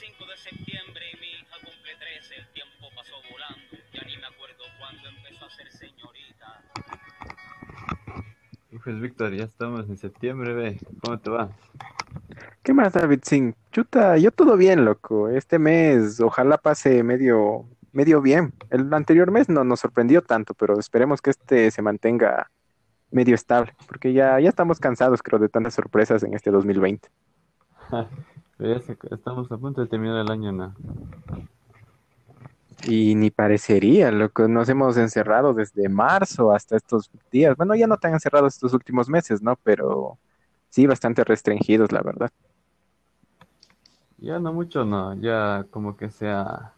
5 de septiembre y mi hija cumple 13. El tiempo pasó volando. Ya ni me acuerdo cuándo empezó a ser señorita. Pues Víctor, ya estamos en septiembre, ve. ¿Cómo te va? ¿Qué más, David Singh? Chuta, yo todo bien, loco. Este mes ojalá pase medio, medio bien. El anterior mes no nos sorprendió tanto, pero esperemos que este se mantenga medio estable, porque ya, ya estamos cansados, creo, de tantas sorpresas en este 2020. Estamos a punto de terminar el año, ¿no? Y ni parecería, loco. Nos hemos encerrado desde marzo hasta estos días. Bueno, ya no tan encerrados estos últimos meses, ¿no? Pero sí, bastante restringidos, la verdad. Ya no mucho, no. Ya como que se ha,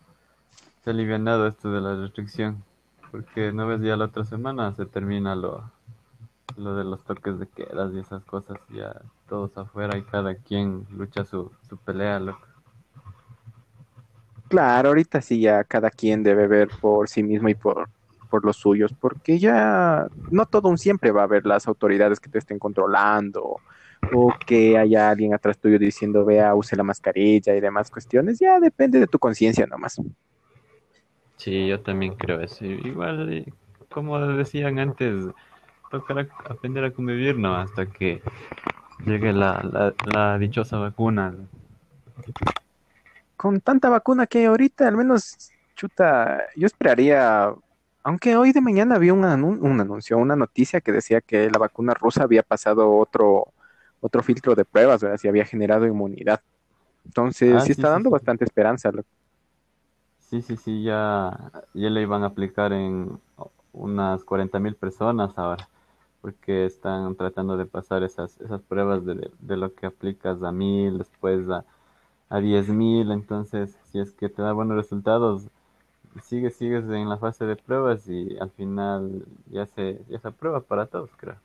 se ha alivianado esto de la restricción. Porque no ves, ya la otra semana se termina lo, lo de los toques de quedas y esas cosas. Ya todos afuera y cada quien lucha su, su pelea, loco. Claro, ahorita sí ya cada quien debe ver por sí mismo y por, por los suyos, porque ya no todo un siempre va a haber las autoridades que te estén controlando o que haya alguien atrás tuyo diciendo vea, use la mascarilla y demás cuestiones, ya depende de tu conciencia nomás. Sí, yo también creo eso. Igual, eh, como decían antes, tocará aprender a convivir, ¿no? Hasta que llegue la, la, la dichosa vacuna. Con tanta vacuna que hay ahorita, al menos, chuta, yo esperaría, aunque hoy de mañana había un, anun- un anuncio, una noticia que decía que la vacuna rusa había pasado otro, otro filtro de pruebas, ¿verdad? Si había generado inmunidad. Entonces, Ah, sí sí, está sí, dando sí. bastante esperanza. Sí, sí, sí, ya, ya le iban a aplicar en unas 40 mil personas ahora, porque están tratando de pasar esas, esas pruebas de, de lo que aplicas a mil, después a, a 10 mil, entonces si es que te da buenos resultados, sigues, sigues en la fase de pruebas y al final ya se, ya se aprueba para todos, creo.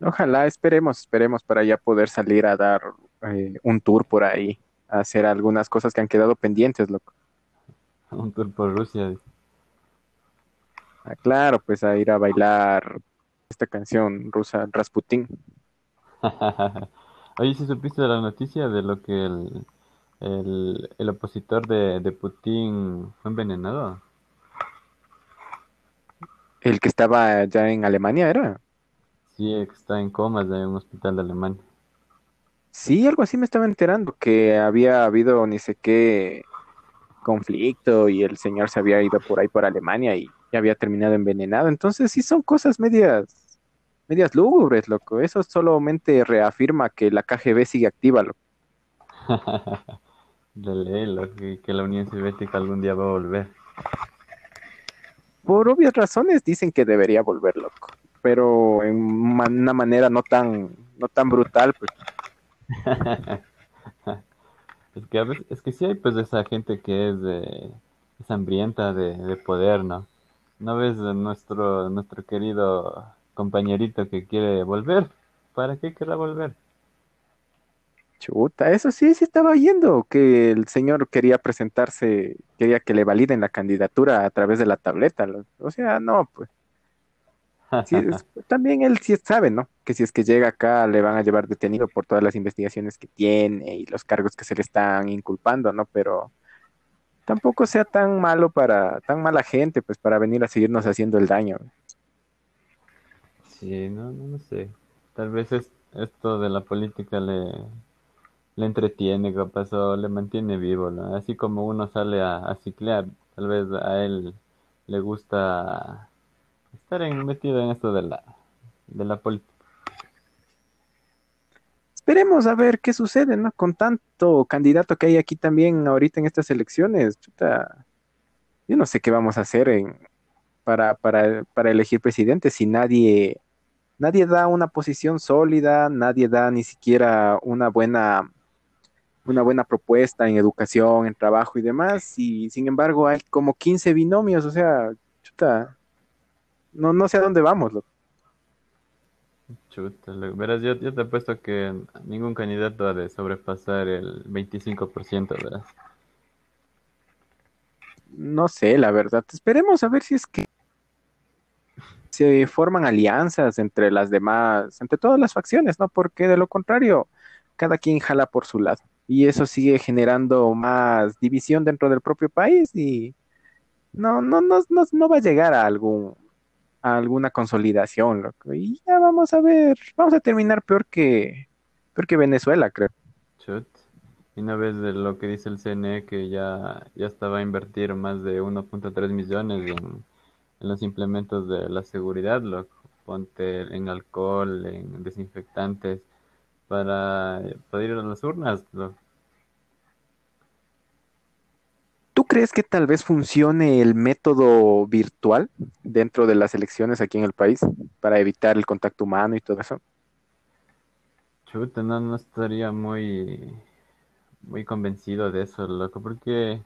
Ojalá, esperemos, esperemos para ya poder salir a dar eh, un tour por ahí, a hacer algunas cosas que han quedado pendientes, loco. Un tour por Rusia. Ah, claro, pues a ir a bailar esta canción rusa, Rasputin. Oye, ¿sí supiste de la noticia de lo que el, el, el opositor de, de Putin fue envenenado? El que estaba ya en Alemania era. Sí, que está en comas en un hospital de Alemania. Sí, algo así me estaba enterando, que había habido ni sé qué conflicto y el señor se había ido por ahí por Alemania y, y había terminado envenenado. Entonces sí son cosas medias, medias lúgubres, loco. Eso solamente reafirma que la KGB sigue activa, loco. De ley, lo que, que la Unión Soviética algún día va a volver. Por obvias razones dicen que debería volver, loco. Pero en una manera no tan, no tan brutal, pues. Es que a veces, es que sí hay pues esa gente que es, de- es hambrienta de, de poder, ¿no? ¿No ves nuestro, nuestro querido compañerito que quiere volver? ¿Para qué querrá volver? Chuta, eso sí, sí estaba oyendo, que el señor quería presentarse, quería que le validen la candidatura a través de la tableta. O sea, no, pues. Sí, es- también él sí sabe, ¿no? Que si es que llega acá le van a llevar detenido por todas las investigaciones que tiene y los cargos que se le están inculpando, ¿no? Pero tampoco sea tan malo para, tan mala gente, pues para venir a seguirnos haciendo el daño. Sí, no, no, no sé. Tal vez es, esto de la política le, le entretiene, capaz, o le mantiene vivo. Así como uno sale a, a ciclear, tal vez a él le gusta estar metido en esto de la, de la política. Esperemos a ver qué sucede, ¿no? Con tanto candidato que hay aquí también ahorita en estas elecciones, yo no sé qué vamos a hacer en, para, para, para elegir presidente si nadie, nadie da una posición sólida, nadie da ni siquiera una buena, una buena propuesta en educación, en trabajo y demás, y sin embargo hay como 15 binomios, o sea, chuta, no, no sé a dónde vamos, loco. Chuta, lo- verás, yo, yo te apuesto que ningún candidato ha de sobrepasar el 25%, ¿verdad? No sé, la verdad. Esperemos a ver si es que se forman alianzas entre las demás, entre todas las facciones, ¿no? Porque de lo contrario, cada quien jala por su lado. y eso sigue generando más división dentro del propio país y no, no, no, no, no va a llegar a algún, a alguna consolidación, loco. Y ya vamos a ver, vamos a terminar peor que, peor que Venezuela, creo. Y una vez de lo que dice el CNE que ya, ya estaba a invertir más de 1.3 millones en los implementos de la seguridad, loco. Ponte en alcohol, en desinfectantes, para poder ir a las urnas, loco. ¿Tú crees que tal vez funcione el método virtual dentro de las elecciones aquí en el país para evitar el contacto humano y todo eso? Chuta, no, no estaría muy, muy convencido de eso, loco, porque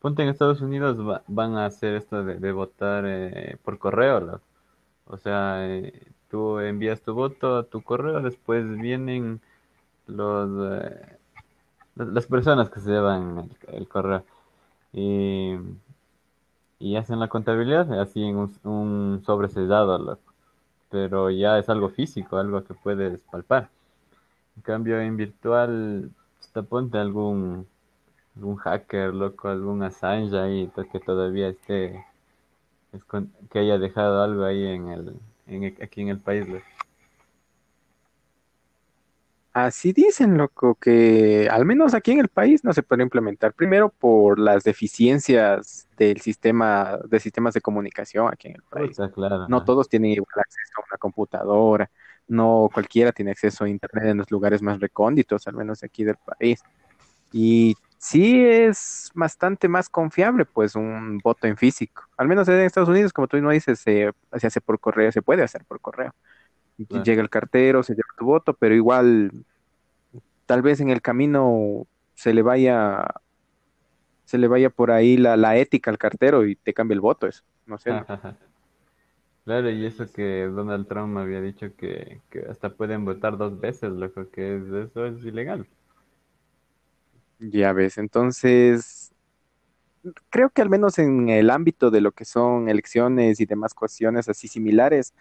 ponte en Estados Unidos va- van a hacer esto de, votar eh, por correo. O sea, eh, tú envías tu voto a tu correo, después vienen los, eh, las personas que se llevan el, correo y, y hacen la contabilidad así en un, un sobre sellado. Pero ya es algo físico, algo que puedes palpar. En cambio, en virtual, te ponte algún, algún hacker, loco, algún Assange ahí to- que todavía esté, escon- que haya dejado algo ahí en el, en el- aquí en el país, loco. Así dicen, loco, que al menos aquí en el país no se puede implementar. Primero por las deficiencias del sistema, de sistemas de comunicación aquí en el país. Claro, No todos tienen igual acceso a una computadora, no cualquiera tiene acceso a internet en los lugares más recónditos, al menos aquí del país. Y sí es bastante más confiable, pues, un voto en físico. Al menos en Estados Unidos, como tú mismo dices, se, se hace por correo, se puede hacer por correo. Claro. Llega el cartero, se lleva tu voto, pero igual, tal vez en el camino se le vaya, se le vaya por ahí la, la ética al cartero y te cambia el voto, eso. No. Claro, y eso que Donald Trump había dicho que, que hasta pueden votar dos veces, loco, que es- eso es ilegal. Ya ves, entonces creo que al menos en el ámbito de lo que son elecciones y demás cuestiones así similares,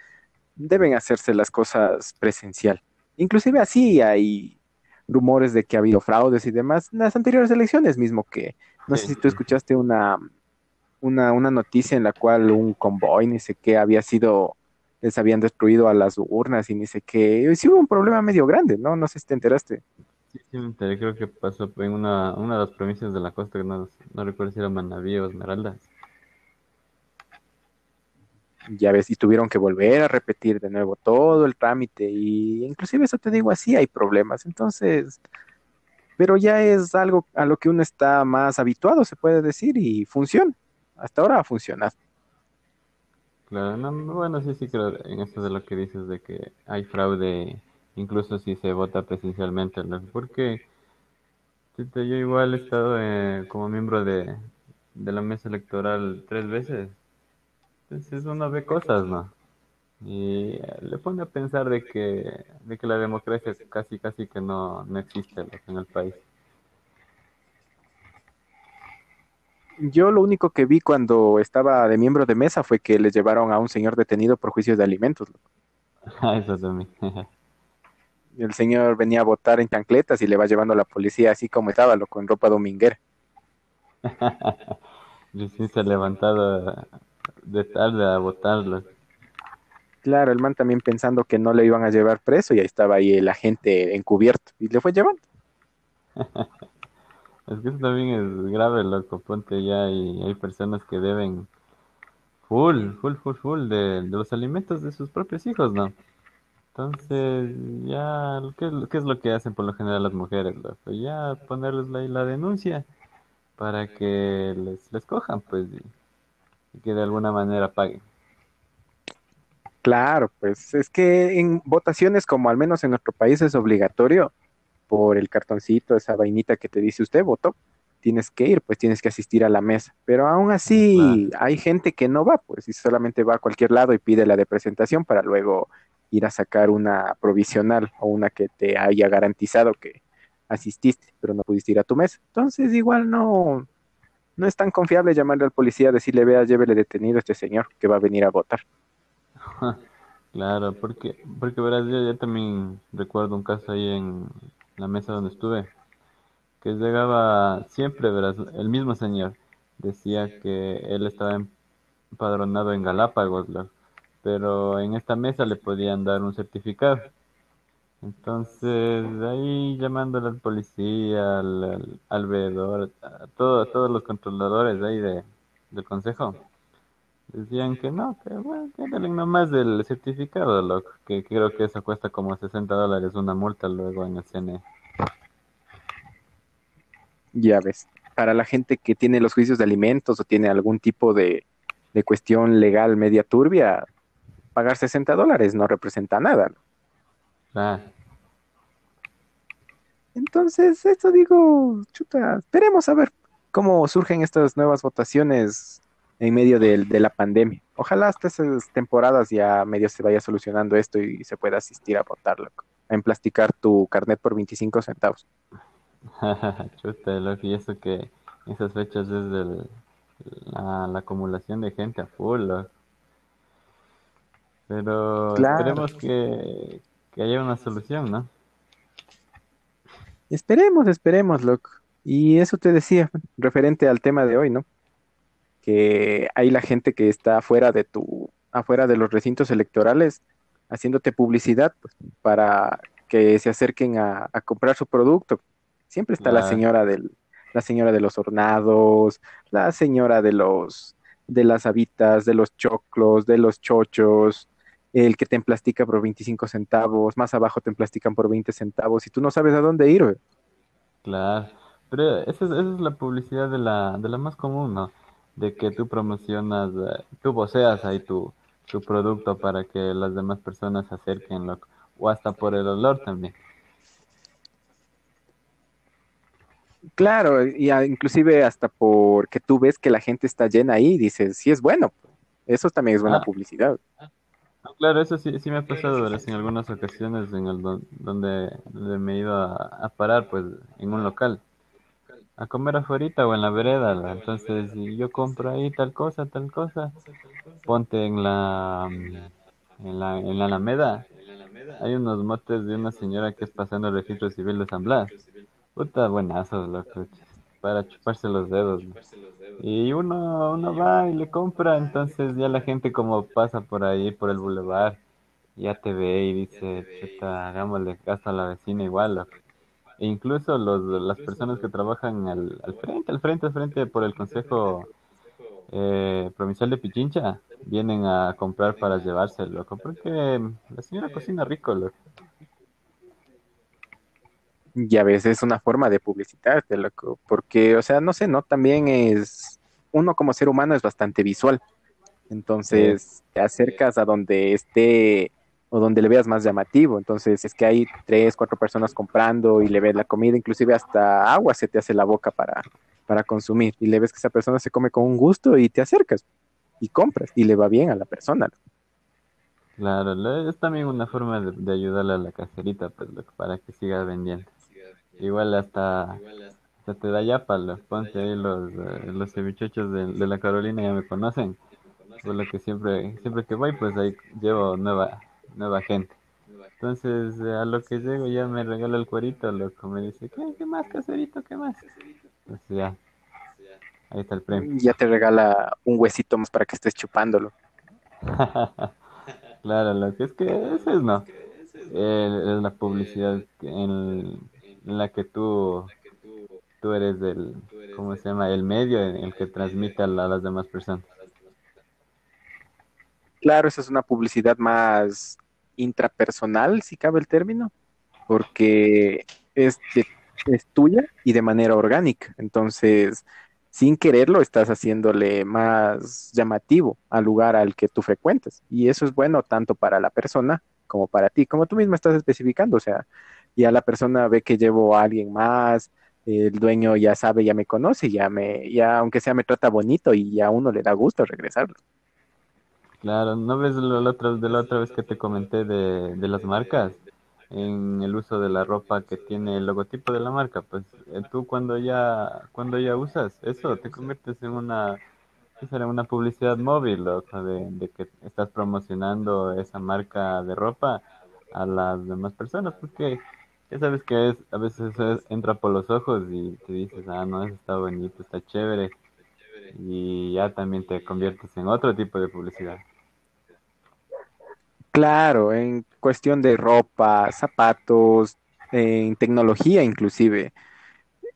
deben hacerse las cosas presencial. Inclusive así hay rumores de que ha habido fraudes y demás en las anteriores elecciones mismo que no sé si tú escuchaste una, una, una noticia en la cual un convoy, ni sé qué, había sido, les habían destruido a las urnas y ni sé qué. Y sí hubo un problema medio grande, ¿no? No sé si te enteraste. Sí, sí, me enteré, creo que pasó en una, una de las provincias de la costa, que no, no recuerdo si era Manabí o Esmeralda. Ya ves, y tuvieron que volver a repetir de nuevo todo el trámite y inclusive eso te digo así, hay problemas. Entonces, pero ya es algo a lo que uno está más habituado, se puede decir, y funciona. Hasta ahora ha funcionado. Claro, no, no, bueno, sí, sí creo en esto de lo que dices de que hay fraude, incluso si se vota presencialmente, ¿no? Porque yo igual he estado eh, como miembro de, de la mesa electoral tres veces. Entonces uno ve cosas, ¿no? Y le pone a pensar de que, de que la democracia casi, casi que no, no existe en el país. Yo lo único que vi cuando estaba de miembro de mesa fue que le llevaron a un señor detenido por juicios de alimentos. Eso también. El señor venía a votar en chancletas y le va llevando a la policía así como estaba, loco, en ropa dominguera. Recién se ha levantado de tarde a votarlo. Claro, el man también pensando que no le iban a llevar preso y ahí estaba ahí el agente encubierto y le fue llevando. Es que eso también es grave, loco. Ponte ya y hay personas que deben full, full, full, full de, de los alimentos de sus propios hijos, ¿no? Entonces, ya, ¿qué, es lo- qué es lo que hacen por lo general las mujeres, loco? Ya ponerles la, la denuncia para que les, les cojan, pues, y, y que de alguna manera paguen. Claro, pues es que en votaciones como al menos en nuestro país es obligatorio por el cartoncito, esa vainita que te dice usted votó, tienes que ir, pues tienes que asistir a la mesa. Pero aún así hay gente que no va, pues y solamente va a cualquier lado y pide la de presentación para luego ir a sacar una provisional o una que te haya garantizado que asististe, pero no pudiste ir a tu mesa. Entonces igual no, no es tan confiable llamarle al policía, decirle, vea, llévele detenido a este señor que va a venir a votar. Claro, porque, porque verás, yo, yo también recuerdo un caso ahí en la mesa donde estuve, que llegaba siempre, verás, el mismo señor. Decía que él estaba empadronado en Galápagos, loco, pero en esta mesa le podían dar un certificado. Entonces, ahí llamándole al policía, al, al, a, todo- a todos los controladores ahí de, del consejo, decían que no, que bueno, que denle nomás el certificado, loco, que creo que eso cuesta como 60 dólares una multa luego en el CNE. Ya ves, para la gente que tiene los juicios de alimentos o tiene algún tipo de, de cuestión legal media turbia, pagar 60 dólares no representa nada. ¿no? Ah, Entonces, esto digo, chuta, esperemos a ver cómo surgen estas nuevas votaciones en medio del- de, la pandemia. Ojalá hasta esas temporadas ya medio se vaya solucionando esto y se pueda asistir a votar, loco, a emplasticar tu carnet por 25 centavos. chuta, loco, y eso que esas fechas es la, la acumulación de gente a full, loco. Pero Claro. esperemos que, que haya una solución, ¿no? Esperemos, esperemos, loco. Y eso te decía, referente al tema de hoy, ¿no? Que hay la gente que está afuera de tu, afuera de los recintos electorales, haciéndote publicidad, pues, para que se acerquen a, a comprar su producto. Siempre está la señora del, la señora de los hornados, la señora de los, de las habitas, de los choclos, de los chochos, el que te emplastica por 25 centavos, más abajo te emplastican por 20 centavos y tú no sabes a dónde ir. Claro, pero esa es, esa es la publicidad de la, de la más común, ¿no? De que tú promocionas, eh, tú voceas ahí tu, tu producto para que las demás personas se acerquen, loco. O hasta por el olor también. Claro, y a- inclusive hasta porque tú ves que la gente está llena ahí, dices, sí es bueno. Eso también es buena Ah. publicidad. No, Claro, eso sí, sí me ha pasado en algunas ocasiones en el don- donde, donde me he ido a, a parar, pues, en un local, a comer afuera o en la vereda. Entonces, yo compro ahí tal cosa, tal cosa, ponte en la, en la, en la Alameda, hay unos motes de una señora que es pasando el registro civil de San Blas. Puta, buenazos, loco, para chuparse los dedos. Y uno, uno va y le compra, entonces ya la gente como pasa por ahí, por el bulevar, ya te ve y dice, chuta, hagámosle caso a la vecina igual. E incluso los, las personas que trabajan al, al frente, al frente, al frente por el Consejo eh, Provincial de Pichincha, vienen a comprar para llevarse, loco, porque la señora cocina rico, loco. Y a veces es una forma de publicitarte, loco, porque, o sea, no sé, ¿no? También es, uno como ser humano es bastante visual. Entonces, te acercas a donde esté o donde le veas más llamativo. Entonces, es que hay tres, cuatro personas comprando y le ves la comida, inclusive hasta agua se te hace la boca para, para consumir. Y le ves que esa persona se come con un gusto y te acercas y compras y le va bien a la persona. Claro, es también una forma de, de ayudarle a la caserita, pues, para que siga vendiendo. Igual hasta, hasta te da yapa, los ponte ahí los, eh, los cevichochos de, de la Carolina ya me conocen. Por lo que siempre, siempre que voy, pues ahí llevo nueva, nueva gente. Entonces, eh, a lo que llego ya me regala el cuerito, loco. Me dice, ¿qué, qué más, caserito? ¿Qué más? Entonces ya, ahí está el premio. Ya te regala un huesito más para que estés chupándolo. Claro, lo que es que eso es no. Eh, es la publicidad que- en, en la que tú, tú eres el, ¿cómo se llama? El medio en el que transmite a, la- a las demás personas. Claro, esa es una publicidad más intrapersonal, si cabe el término, porque es, es tuya y de manera orgánica. Entonces, sin quererlo, estás haciéndole más llamativo al lugar al que tú frecuentas. Y eso es bueno tanto para la persona como para ti, como tú mismo estás especificando. O sea, ya la persona ve que llevo a alguien más, el dueño ya sabe, ya me conoce, ya me, ya aunque sea me trata bonito y a uno le da gusto regresar. Claro, ¿no ves lo, la otra, de la otra vez que te comenté de, de las marcas? En el uso de la ropa que tiene el logotipo de la marca, pues eh, tú cuando ya, cuando ya usas eso, te conviertes en una, ¿qué será? Una publicidad móvil, loco, de, de que estás promocionando esa marca de ropa a las demás personas, porque Ya sabes que es, a veces eso entra por los ojos y te dices, ah, no, eso está bonito, está chévere. Y ya también te conviertes en otro tipo de publicidad. Claro, en cuestión de ropa, zapatos, en tecnología inclusive.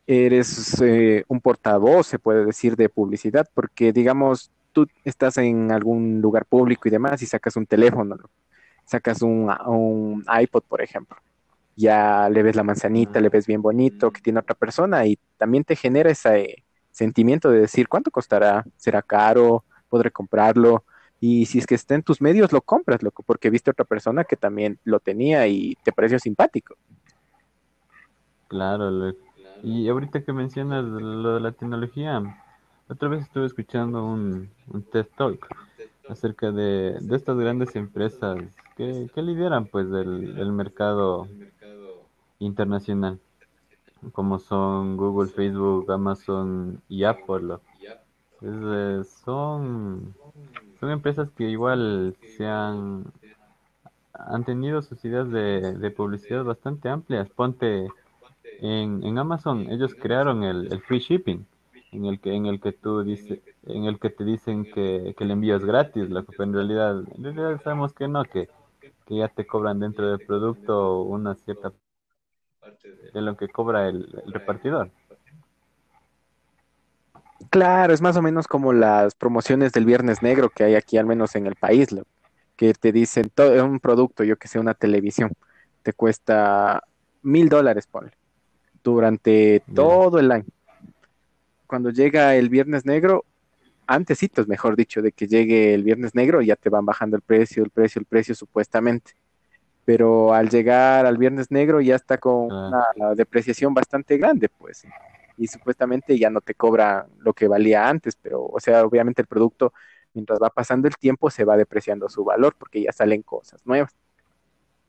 Eres eh, un portavoz, se puede decir, de publicidad, porque digamos, tú estás en algún lugar público y demás y sacas un teléfono, ¿no? sacas un, un iPod, por ejemplo. Ya le ves la manzanita, le ves bien bonito que tiene otra persona y también te genera ese sentimiento de decir, ¿cuánto costará? ¿Será caro? ¿Podré comprarlo? Y si es que está en tus medios, lo compras, loco, porque viste otra persona que también lo tenía y te pareció simpático. Claro, lo- y ahorita que mencionas lo de la tecnología, otra vez estuve escuchando un, un TED Talk acerca de, de estas grandes empresas que, que lideran pues el, el mercado internacional, como son Google, Facebook, Amazon y Apple. son, son empresas que igual se han, han tenido sus ideas de, de publicidad bastante amplias. Ponte en, en Amazon, ellos crearon el, el free shipping, en el que, en el que tú dice, en el que te dicen que, que el envío es gratis, lo que en realidad, en realidad sabemos que no, que, que ya te cobran dentro del producto una cierta de lo que cobra el, el repartidor. Claro, es más o menos como las promociones del Viernes Negro que hay aquí, al menos en el país, lo- que te dicen todo un producto, yo que sé, una televisión, te cuesta mil dólares, ponle, durante todo el año. Cuando llega el Viernes Negro, antecitos, mejor dicho, de que llegue el Viernes Negro, ya te van bajando el precio, el precio, el precio, supuestamente. Pero al llegar al Viernes Negro ya está con Ah. una depreciación bastante grande, pues y supuestamente ya no te cobra lo que valía antes, pero, o sea, obviamente el producto, mientras va pasando el tiempo, se va depreciando su valor porque ya salen cosas nuevas.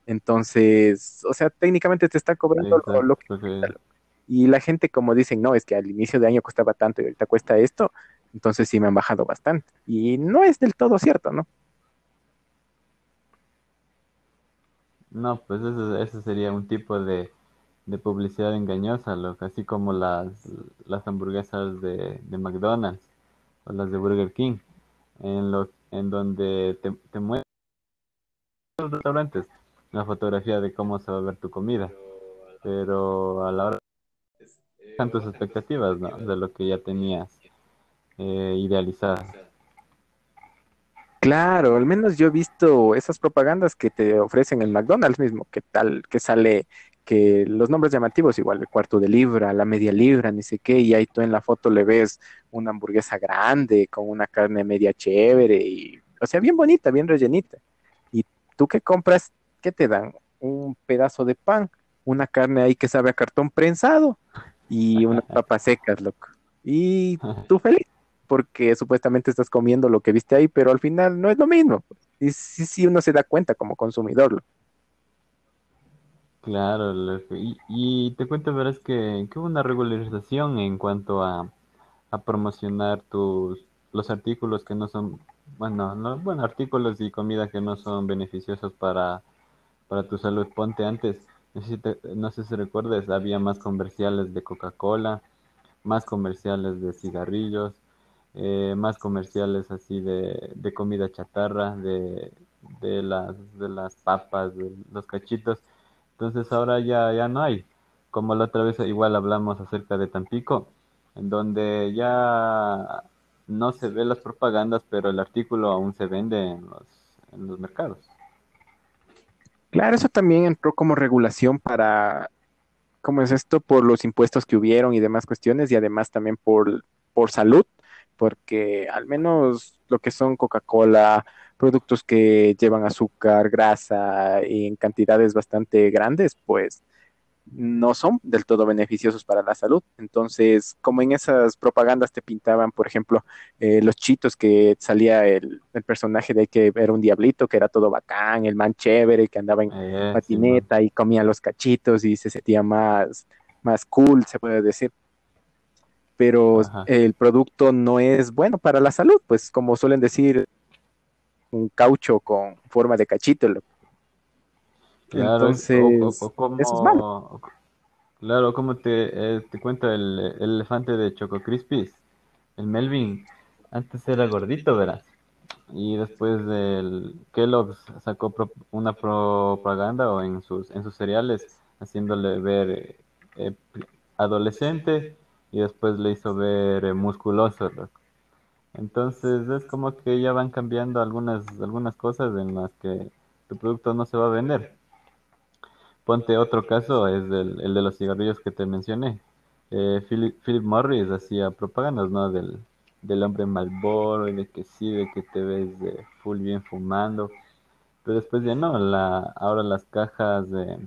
Entonces, o sea, técnicamente te está cobrando lo, lo que... Exacto, que- Y la gente como dicen, no, es que al inicio de año costaba tanto y ahorita cuesta esto, entonces sí me han bajado bastante. Y no es del todo cierto, ¿no? No, pues eso, eso sería un tipo de, de publicidad engañosa, así como las, las hamburguesas de, de McDonald's o las de Burger King, en, lo, en donde te, te muestran los restaurantes la fotografía de cómo se va a ver tu comida, pero a la hora están tus expectativas, ¿no? De lo que ya tenías eh, idealizado. Claro, al menos yo he visto esas propagandas que te ofrecen el McDonald's mismo, que tal, que sale que los nombres llamativos, igual el cuarto de libra, la media libra, ni sé qué, y ahí tú en la foto le ves una hamburguesa grande con una carne media chévere y, o sea, bien bonita, bien rellenita. Y tú que compras, ¿qué te dan? Un pedazo de pan, una carne ahí que sabe a cartón prensado y unas papas secas, loco. Y tú feliz porque supuestamente estás comiendo lo que viste ahí, pero al final no es lo mismo. Y sí, sí uno se da cuenta como consumidor. Claro. Y, y te cuento, verás que, que hubo una regularización en cuanto a, a promocionar tus los artículos que no son, bueno, no, bueno, artículos y comida que no son beneficiosos para, para tu salud. Ponte antes, no sé si, te- no sé si recuerdas, había más comerciales de Coca-Cola, más comerciales de cigarrillos, eh, más comerciales así de, de comida chatarra, de, de las, de las papas, de los cachitos. Entonces ahora ya, ya no hay. Como la otra vez igual hablamos acerca de Tampico, en donde ya no se ve las propagandas, pero el artículo aún se vende en los, en los mercados. Claro, eso también entró como regulación para, ¿cómo es esto? Por los impuestos que hubieron y demás cuestiones, y además también por, por salud, porque al menos lo que son Coca-Cola, productos que llevan azúcar, grasa y en cantidades bastante grandes, pues no son del todo beneficiosos para la salud. Entonces, como en esas propagandas te pintaban, por ejemplo, eh, los chitos que salía el, el personaje de que era un diablito, que era todo bacán, el man chévere, que andaba en Eh, patineta y comía los cachitos y se sentía más, más cool, se puede decir. Pero Ajá. el producto no es bueno para la salud, pues como suelen decir, un caucho con forma de cachito. Claro, es- o- Entonces, o- o como, eso es malo. claro, como te, eh, te cuento el, el elefante de Choco Crispies, el Melvin, antes era gordito, verás, y después del Kellogg's sacó pro- una propaganda o en sus, en sus cereales, haciéndole ver eh, adolescente y después le hizo ver eh, musculoso. Entonces es como que ya van cambiando algunas, algunas cosas en las que tu producto no se va a vender. Ponte otro caso, es el, el de los cigarrillos que te mencioné. Eh, Philip, Philip Morris hacía propagandas, ¿no? Del, del hombre Marlboro y de que sí, de que te ves de full bien fumando. Pero después ya no, la, ahora las cajas de,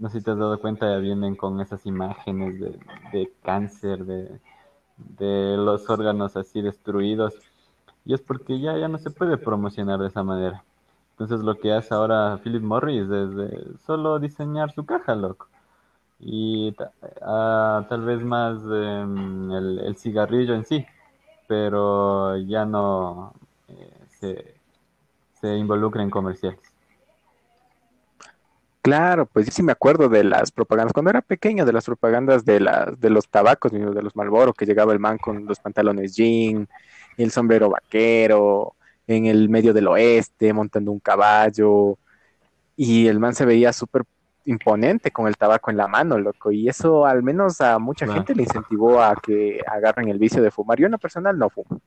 no sé si te has dado cuenta, ya vienen con esas imágenes de, de cáncer, de, de los órganos así destruidos. Y es porque ya, ya no se puede promocionar de esa manera. Entonces lo que hace ahora Philip Morris es solo diseñar su caja, loco. Y ta- tal vez más em, el, el cigarrillo en sí, pero ya no eh, se, se involucra en comerciales. Claro, pues yo sí me acuerdo de las propagandas, cuando era pequeño, de las propagandas de, las de los tabacos, de los Marlboro, que llegaba el man con los pantalones jean, el sombrero vaquero, en el medio del oeste, montando un caballo, y el man se veía súper imponente con el tabaco en la mano, loco, y eso al menos a mucha gente le incentivó a que agarren el vicio de fumar. Yo en lo personal no fumo,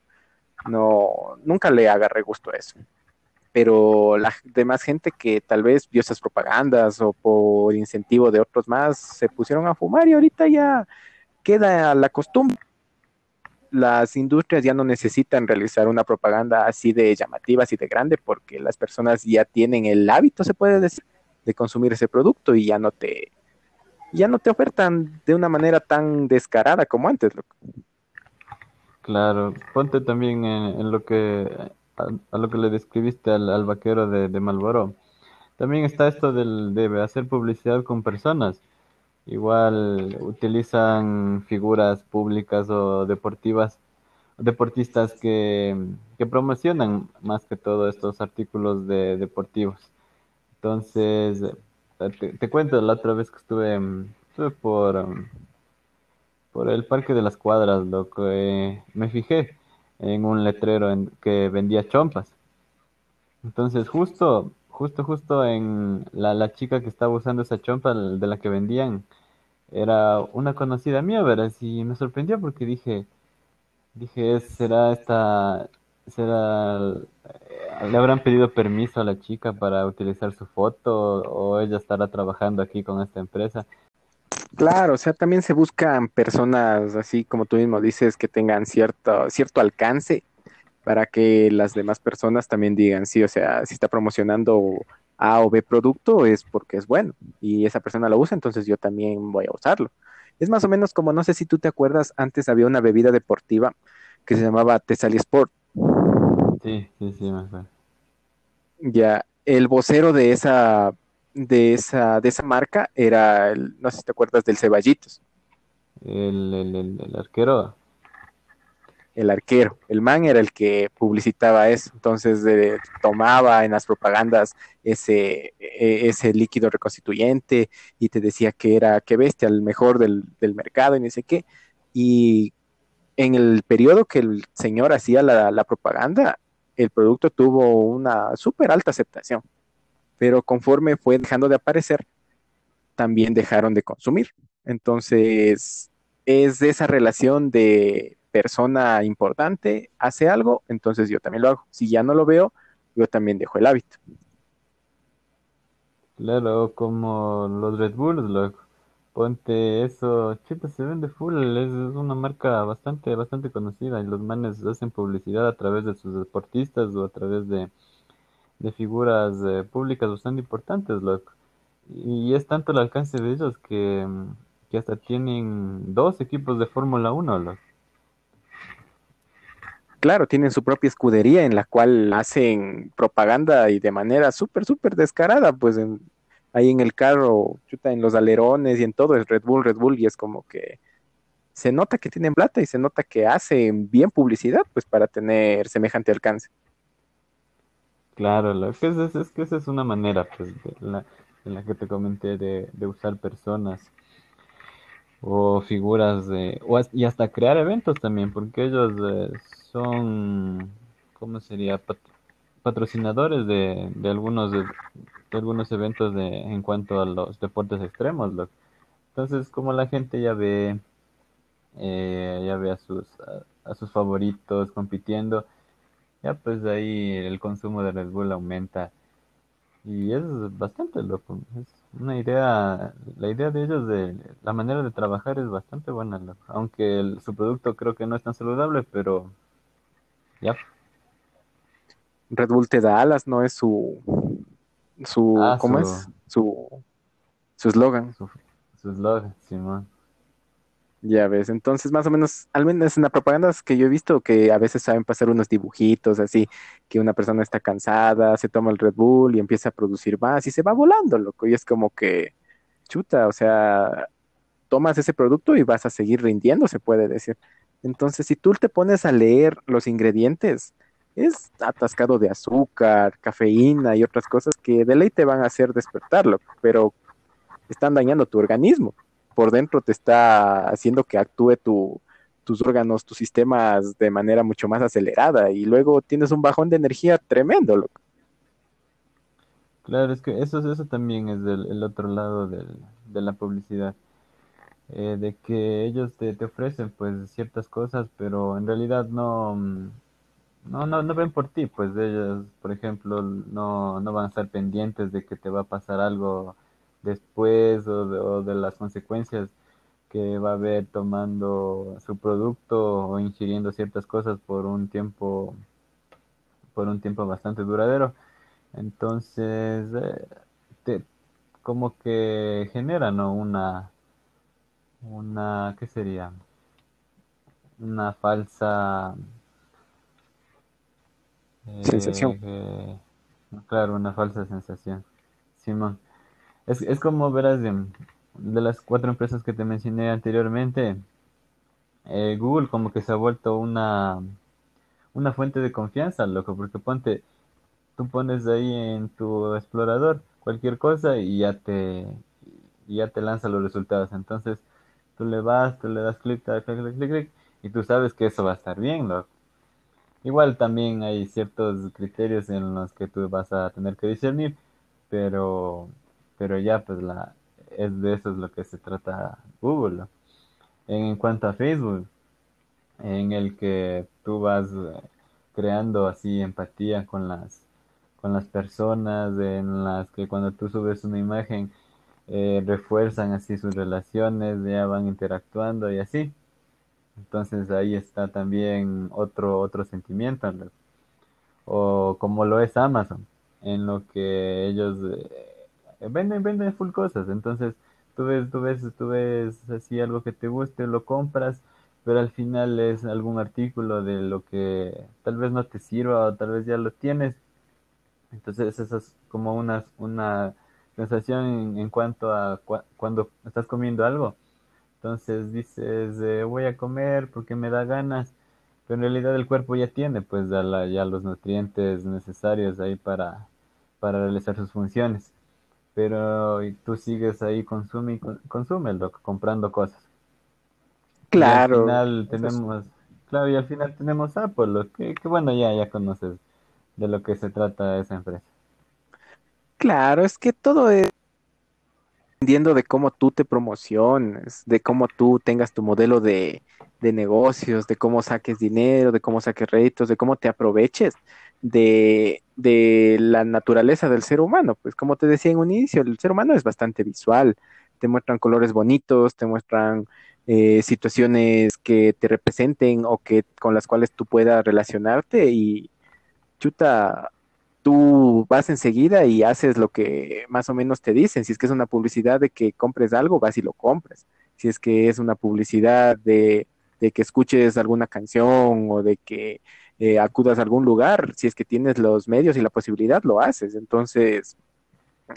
no, nunca le agarré gusto a eso pero la demás gente que tal vez vio esas propagandas o por incentivo de otros más se pusieron a fumar y ahorita ya queda la costumbre. Las industrias ya no necesitan realizar una propaganda así de llamativa, así de grande, porque las personas ya tienen el hábito, se puede decir, de consumir ese producto y ya no te, ya no te ofertan de una manera tan descarada como antes. Claro, ponte también en lo que a, lo que le describiste al, al vaquero de, de Marlboro. También está esto del, de hacer publicidad con personas. Igual utilizan figuras públicas o deportivas, deportistas que, que promocionan más que todo estos artículos de, deportivos. Entonces, te, cuento, la otra vez que estuve, estuve por, por el Parque de las Cuadras, loco, eh, me fijé en un letrero en, que vendía chompas. Entonces, justo, justo, justo en la, la chica que estaba usando esa chompa de la que vendían, era una conocida mía, ¿verdad? Y me sorprendió porque dije, dije, "Es- ¿será esta, será, le habrán pedido permiso a la chica para utilizar su foto o ella estará trabajando aquí con esta empresa? Claro, o sea, también se buscan personas así como tú mismo dices que tengan cierto, cierto alcance para que las demás personas también digan, sí, o sea, si está promocionando A o B producto es porque es bueno y esa persona lo usa, entonces yo también voy a usarlo. Es más o menos como, no sé si tú te acuerdas, antes había una bebida deportiva que se llamaba Tesalia Sport. Sí, sí, sí, me acuerdo. Ya, el vocero de esa, de esa, de esa marca era, el- no sé si te acuerdas del Ceballitos. El, el, el, el arquero, el arquero. El man era el que publicitaba eso. Entonces eh, tomaba en las propagandas ese, e- ese líquido reconstituyente y te decía que era, que bestia, el mejor del, del mercado y no sé qué. Y en el periodo que el señor hacía la, la propaganda, el producto tuvo una súper alta aceptación. Pero conforme fue dejando de aparecer, también dejaron de consumir. Entonces, es esa relación de persona importante hace algo, entonces yo también lo hago. Si ya no lo veo, yo también dejo el hábito. claro, como los Red Bulls, loco. Ponte eso, chuta, se vende full, es, es una marca bastante, bastante conocida y los manes hacen publicidad a través de sus deportistas o a través de, de figuras eh, públicas bastante importantes, loco. Y es tanto el alcance de ellos que, mm, que hasta tienen dos equipos de Fórmula Uno, loco. Claro, tienen su propia escudería en la cual hacen propaganda y de manera súper, súper descarada, pues en- ahí en el carro, en los alerones y en todo es Red Bull, Red Bull, y es como que se nota que tienen plata y se nota que hacen bien publicidad, pues para tener semejante alcance. Claro, lo que es, es, que esa es una manera, pues, de la- en la que te comenté de, de usar personas o figuras de, o, y hasta crear eventos también, porque ellos eh, son, ¿cómo sería? patrocinadores de, de algunos de, algunos eventos de, en cuanto a los deportes extremos. Entonces, como la gente ya ve, eh, ya ve a sus, a, sus favoritos compitiendo, ya pues ahí el consumo de Red Bull aumenta. Y es bastante loco. Es una idea, la idea de ellos de la manera de trabajar es bastante buena, aunque su producto creo que no es tan saludable, pero ya. Red Bull te da alas, ¿no? Es su, su, ah, ¿cómo es? Su, su eslogan. Su eslogan, Simón. Ya ves, entonces más o menos, al menos en la propaganda que yo he visto que a veces saben pasar unos dibujitos así, que una persona está cansada, se toma el Red Bull y empieza a producir más y se va volando, loco. Y es como que, chuta, o sea, tomas ese producto y vas a seguir rindiendo, se puede decir. Entonces, si tú te pones a leer los ingredientes, es atascado de azúcar, cafeína y otras cosas que de ley te van a hacer despertarlo, pero están dañando tu organismo. Por dentro te está haciendo que actúe tus órganos, tus sistemas de manera mucho más acelerada y luego tienes un bajón de energía tremendo. Claro, es que eso, eso también es del, el otro lado de la publicidad. Eh, de que ellos te, te ofrecen pues ciertas cosas, pero en realidad no, no, no, no ven por ti, pues ellos, por ejemplo, no, no van a estar pendientes de que te va a pasar algo después o de, las consecuencias que va a haber tomando su producto o ingiriendo ciertas cosas por un tiempo por un tiempo bastante duradero entonces eh, te, como que genera no una una qué sería una falsa sensación. Eh, claro, una falsa sensación. Simón. Es, es como verás de, de, las cuatro empresas que te mencioné anteriormente, eh, Google como que se ha vuelto una, una fuente de confianza, loco, porque ponte, tú pones ahí en tu explorador cualquier cosa y ya te, ya te lanza los resultados. Entonces, tú le vas, tú le das clic, clic, clic, clic, clic, y tú sabes que eso va a estar bien, loco. Igual también hay ciertos criterios en los que tú vas a tener que discernir, pero, pero ya pues la, es de eso es lo que se trata Google. En, cuanto a Facebook, en el que tú vas eh, creando así empatía con las, con las personas, en las que cuando tú subes una imagen eh, refuerzan así sus relaciones, ya van interactuando y así. Entonces ahí está también otro, otro sentimiento, o como lo es Amazon, en lo que ellos eh, venden, venden full cosas. Entonces tú ves, tú ves, tú ves así algo que te guste, lo compras, pero al final es algún artículo de lo que tal vez no te sirva o tal vez ya lo tienes. Entonces esa es como una, una sensación en, cuanto a cuando estás comiendo algo entonces dices, eh, voy a comer porque me da ganas, pero en realidad el cuerpo ya tiene pues ya, ya los nutrientes necesarios ahí para, para realizar sus funciones. Pero y tú sigues ahí, consume consume, comprando cosas. Claro. Y al final tenemos, claro, y al final tenemos Apple, que, que bueno, ya, ya conoces de lo que se trata esa empresa. Claro, es que todo es dependiendo de cómo tú te promociones, de cómo tú tengas tu modelo de, negocios, de cómo saques dinero, de cómo saques réditos, de cómo te aproveches de, la naturaleza del ser humano. Pues como te decía en un inicio, el ser humano es bastante visual, te muestran colores bonitos, te muestran eh, situaciones que te representen o que con las cuales tú puedas relacionarte y chuta, tú vas enseguida y haces lo que más o menos te dicen. Si es que es una publicidad de que compres algo, vas y lo compras. Si es que es una publicidad de, que escuches alguna canción o de que eh, acudas a algún lugar, si es que tienes los medios y la posibilidad, lo haces. Entonces,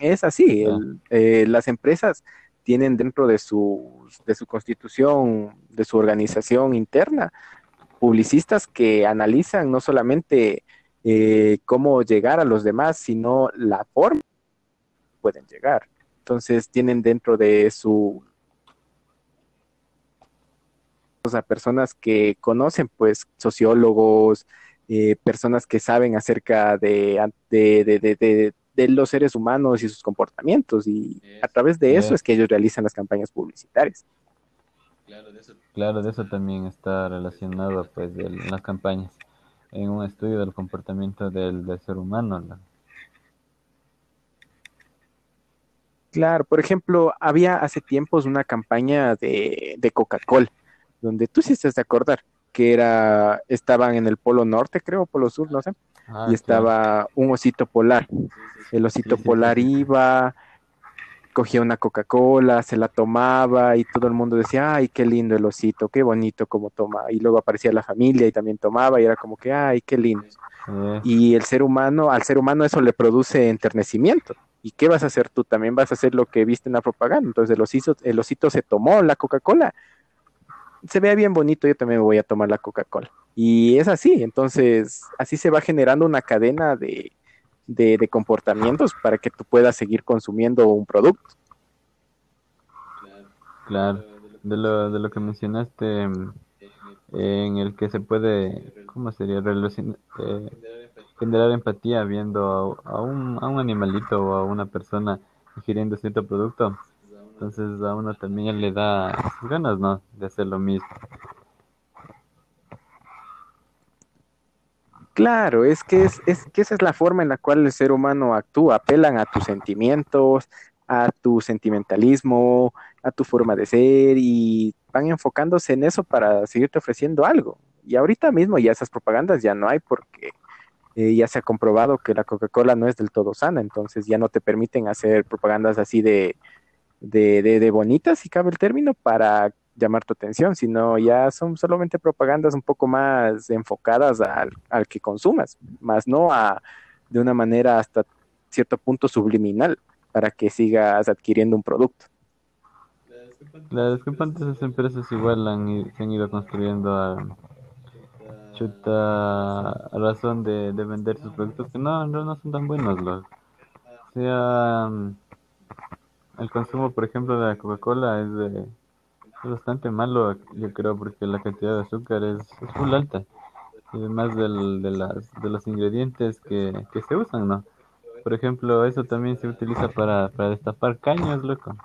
es así. Eh, las empresas tienen dentro de su, de su constitución, de su organización interna, publicistas que analizan no solamente eh, cómo llegar a los demás, sino la forma que pueden llegar. Entonces tienen dentro de su a personas que conocen, pues, sociólogos, eh, personas que saben acerca de, de, de, de, los seres humanos y sus comportamientos, y a través de eso es que ellos realizan las campañas publicitarias. Claro, de eso, claro, de eso también está relacionado, pues, de las campañas, en un estudio del comportamiento del, del ser humano. ¿no? Claro, por ejemplo, había hace tiempos una campaña de, de Coca-Cola, donde tú sí estás de acordar, que era, estaban en el Polo Norte, creo, Polo Sur, no sé, ah, y estaba un osito polar. El osito polar iba, cogía una Coca-Cola, se la tomaba y todo el mundo decía, ay, qué lindo el osito, qué bonito como toma. Y luego aparecía la familia y también tomaba y era como que, ay, qué lindo. Eh. Y el ser humano, al ser humano eso le produce enternecimiento. ¿Y qué vas a hacer tú? También vas a hacer lo que viste en la propaganda. Entonces el osito, el osito se tomó la Coca-Cola. Se ve bien bonito, yo también me voy a tomar la Coca-Cola. Y es así, entonces así se va generando una cadena de, de, comportamientos para que tú puedas seguir consumiendo un producto. Claro, de lo, de lo que mencionaste, en el que se puede, ¿cómo sería? Eh, generar empatía viendo a, un, a un animalito o a una persona ingiriendo cierto producto. Entonces a uno también le da ganas, ¿no? De hacer lo mismo. Claro, es que es, es que esa es la forma en la cual el ser humano actúa, apelan a tus sentimientos, a tu sentimentalismo, a tu forma de ser y van enfocándose en eso para seguirte ofreciendo algo. Y ahorita mismo ya esas propagandas ya no hay porque eh, ya se ha comprobado que la Coca-Cola no es del todo sana, entonces ya no te permiten hacer propagandas así de, de, de, bonitas, si cabe el término, para llamar tu atención, sino ya son solamente propagandas un poco más enfocadas al, al que consumas, más no a de una manera hasta cierto punto subliminal para que sigas adquiriendo un producto. La discrepantes esas empresas igual han, se han ido construyendo a chuta razón de, de vender sus productos que no, no, no son tan buenos los. O sea, el consumo, por ejemplo, de la Coca-Cola es, de, es bastante malo, yo creo, porque la cantidad de azúcar es, es muy alta. Y además de los ingredientes que, que se usan, ¿no? Por ejemplo, eso también se utiliza para, para destapar caños, loco.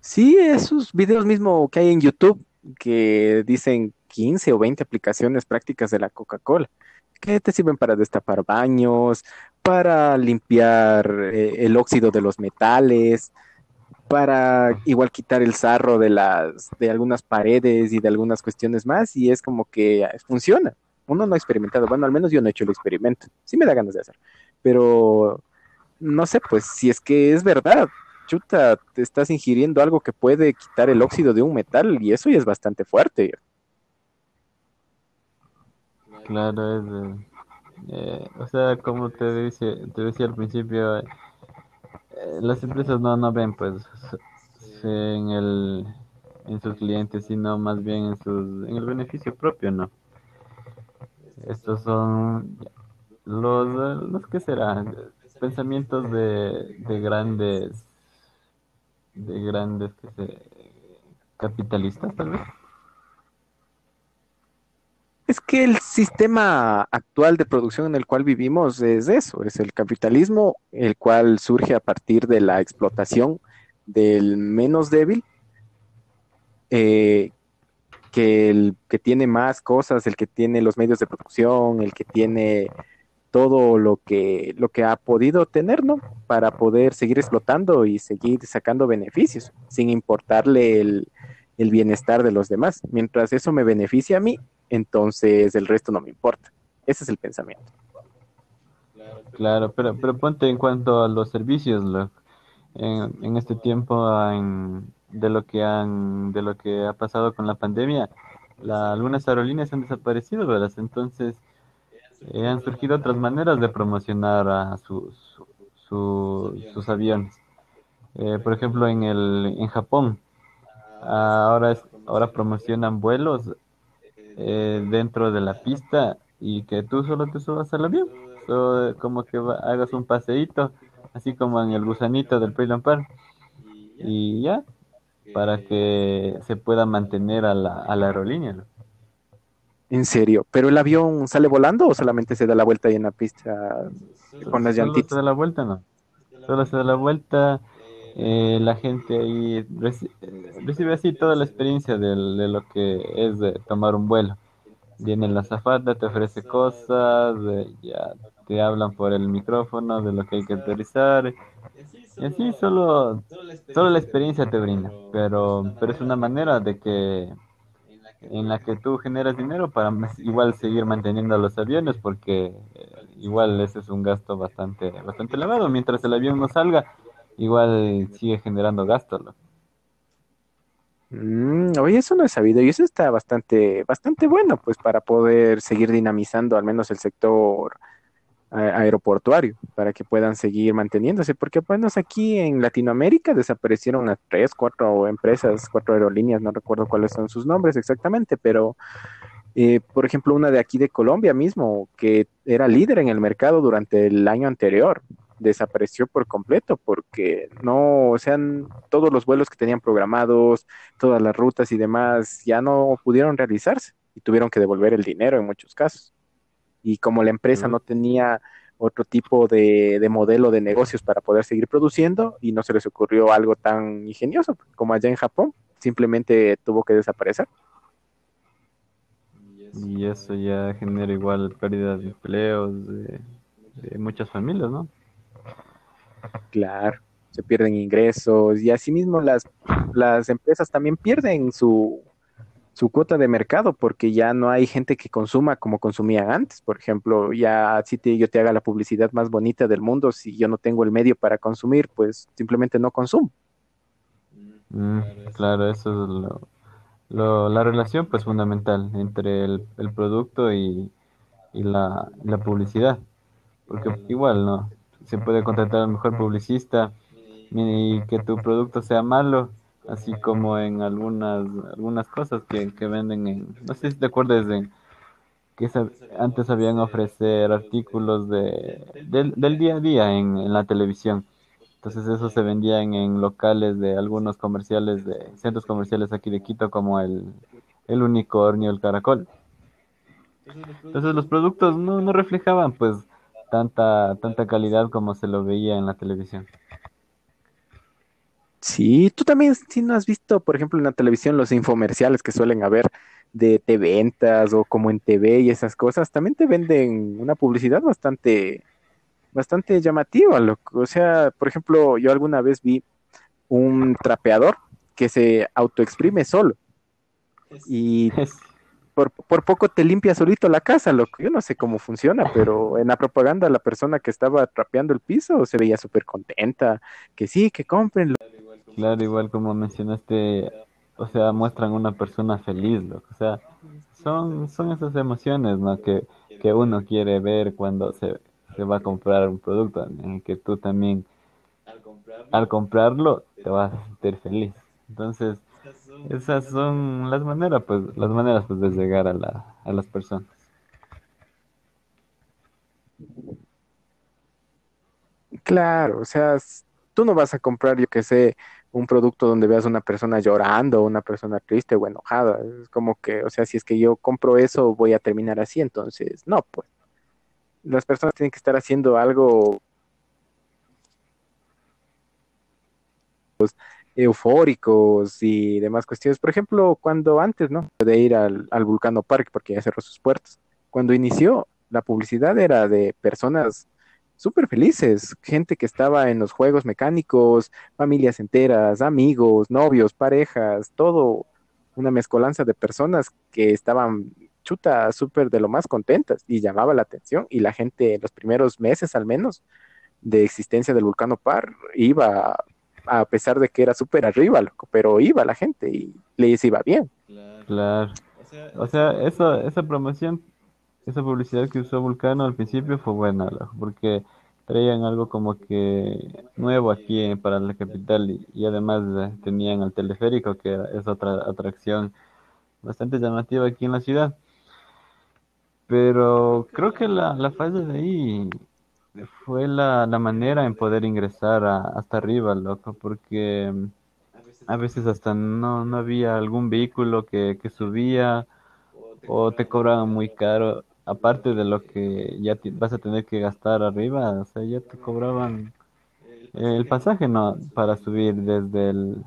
Sí, esos videos mismo que hay en YouTube que dicen 15 o 20 aplicaciones prácticas de la Coca-Cola que te sirven para destapar baños, para limpiar eh, el óxido de los metales, para igual quitar el sarro de las de algunas paredes y de algunas cuestiones más y es como que funciona uno no ha experimentado, bueno, al menos yo no he hecho el experimento, sí me da ganas de hacer, pero no sé, pues si es que es verdad, chuta, te estás ingiriendo algo que puede quitar el óxido de un metal y eso ya es bastante fuerte. Claro, es, eh, o sea, como te, dice, te decía al principio, eh, las empresas no, no ven pues en el en sus clientes, sino más bien en sus en el beneficio propio, ¿no? Estos son los, los que serán pensamientos de, de grandes, de grandes que se, capitalistas tal vez. Es que el sistema actual de producción en el cual vivimos es eso, es el capitalismo, el cual surge a partir de la explotación del menos débil, eh, que el que tiene más cosas, el que tiene los medios de producción, el que tiene todo lo que, lo que ha podido tener, ¿no? Para poder seguir explotando y seguir sacando beneficios, sin importarle el, el bienestar de los demás. Mientras eso me beneficia a mí, entonces el resto no me importa. Ese es el pensamiento. Claro, pero, pero ponte en cuanto a los servicios, en, en este tiempo en, de lo que han de lo que ha pasado con la pandemia la, algunas aerolíneas han desaparecido ¿verdad? entonces eh, han surgido otras maneras de promocionar a sus sus aviones eh, por ejemplo en el en Japón ahora es, ahora promocionan vuelos eh, dentro de la pista y que tú solo te subas al avión como que hagas un paseíto así como en el gusanito del Play Park. Y ya, para que se pueda mantener a la, a la aerolínea. ¿no? En serio, ¿pero el avión sale volando o solamente se da la vuelta ahí en la pista con las Solo llantitas? se da la vuelta, ¿no? Solo se da la vuelta, eh, la gente ahí reci- recibe así toda la experiencia de lo que es de tomar un vuelo. Viene la azafata, te ofrece cosas, ya te hablan por el micrófono de lo que hay que aterrizar. Y así solo, solo la experiencia te brinda, pero, pero es una manera de que en la que tú generas dinero para igual seguir manteniendo los aviones, porque eh, igual ese es un gasto bastante, bastante elevado. Mientras el avión no salga, igual sigue generando gasto. ¿no? Mm, oye, eso no he sabido y eso está bastante, bastante bueno, pues para poder seguir dinamizando al menos el sector aeroportuario, para que puedan seguir manteniéndose, porque menos aquí en Latinoamérica desaparecieron a tres, cuatro empresas, cuatro aerolíneas, no recuerdo cuáles son sus nombres exactamente, pero eh, por ejemplo, una de aquí de Colombia mismo, que era líder en el mercado durante el año anterior, desapareció por completo porque no, o sea, todos los vuelos que tenían programados, todas las rutas y demás ya no pudieron realizarse y tuvieron que devolver el dinero en muchos casos. Y como la empresa no tenía otro tipo de, de modelo de negocios para poder seguir produciendo y no se les ocurrió algo tan ingenioso como allá en Japón, simplemente tuvo que desaparecer. Y eso ya genera igual pérdida de empleos de, de muchas familias, ¿no? Claro, se pierden ingresos y asimismo las, las empresas también pierden su, su cuota de mercado porque ya no hay gente que consuma como consumían antes. Por ejemplo, ya si te- yo te haga la publicidad más bonita del mundo, si yo no tengo el medio para consumir, pues simplemente no consumo. Mm, claro, eso es lo, lo- la relación pues fundamental entre el, el producto y, y la, la publicidad. Porque igual, ¿no? Se puede contratar al mejor publicista y que tu producto sea malo, así como en algunas, algunas cosas que, que venden en, no sé si te acuerdas de que antes habían ofrecer artículos de, del, del día a día en, en la televisión. Entonces eso se vendían en locales de algunos comerciales de centros comerciales aquí de Quito como el, el unicornio, el caracol. Entonces los productos no, no reflejaban pues tanta, tanta calidad como se lo veía en la televisión. Sí, tú también, si no has visto, por ejemplo, en la televisión los infomerciales que suelen haber de te ventas o como en TV y esas cosas, también te venden una publicidad bastante, bastante llamativa, loco. O sea, por ejemplo, yo alguna vez vi un trapeador que se autoexprime solo y por, por poco te limpia solito la casa, loco. Yo no sé cómo funciona, pero en la propaganda la persona que estaba trapeando el piso se veía súper contenta, que sí, que compren. Claro, igual como mencionaste, o sea, muestran una persona feliz, loco. O sea, son, son esas emociones, ¿no? Que, que uno quiere ver cuando se, se va a comprar un producto, en el que tú también al comprarlo te vas a sentir feliz. Entonces, esas son las maneras, pues, las maneras pues de llegar a la, a las personas. Claro, o sea, tú no vas a comprar, yo que sé, un producto donde veas una persona llorando, una persona triste o enojada. Es como que, o sea, si es que yo compro eso, voy a terminar así, entonces, no, pues. Las personas tienen que estar haciendo algo eufóricos y demás cuestiones. Por ejemplo, cuando antes, ¿no? De ir al, al Vulcano Park, porque ya cerró sus puertas. Cuando inició, la publicidad era de personas súper felices, gente que estaba en los juegos mecánicos, familias enteras, amigos, novios, parejas, todo una mezcolanza de personas que estaban chuta súper de lo más contentas y llamaba la atención y la gente en los primeros meses al menos de existencia del Vulcano Par iba a pesar de que era súper arriba, loco, pero iba la gente y les iba bien. Claro. O sea, eso, esa promoción, esa publicidad que usó Vulcano al principio fue buena, loco, porque traían algo como que nuevo aquí eh, para la capital y, y además eh, tenían el teleférico, que era- es otra atracción bastante llamativa aquí en la ciudad. Pero creo que la, la falla de ahí fue la, la manera en poder ingresar a- hasta arriba, loco, porque mm, a veces hasta no, no había algún vehículo que, que subía o te cobraban muy caro, aparte de lo que ya vas a tener que gastar arriba, o sea, ya te cobraban el pasaje, ¿no? Para subir desde el,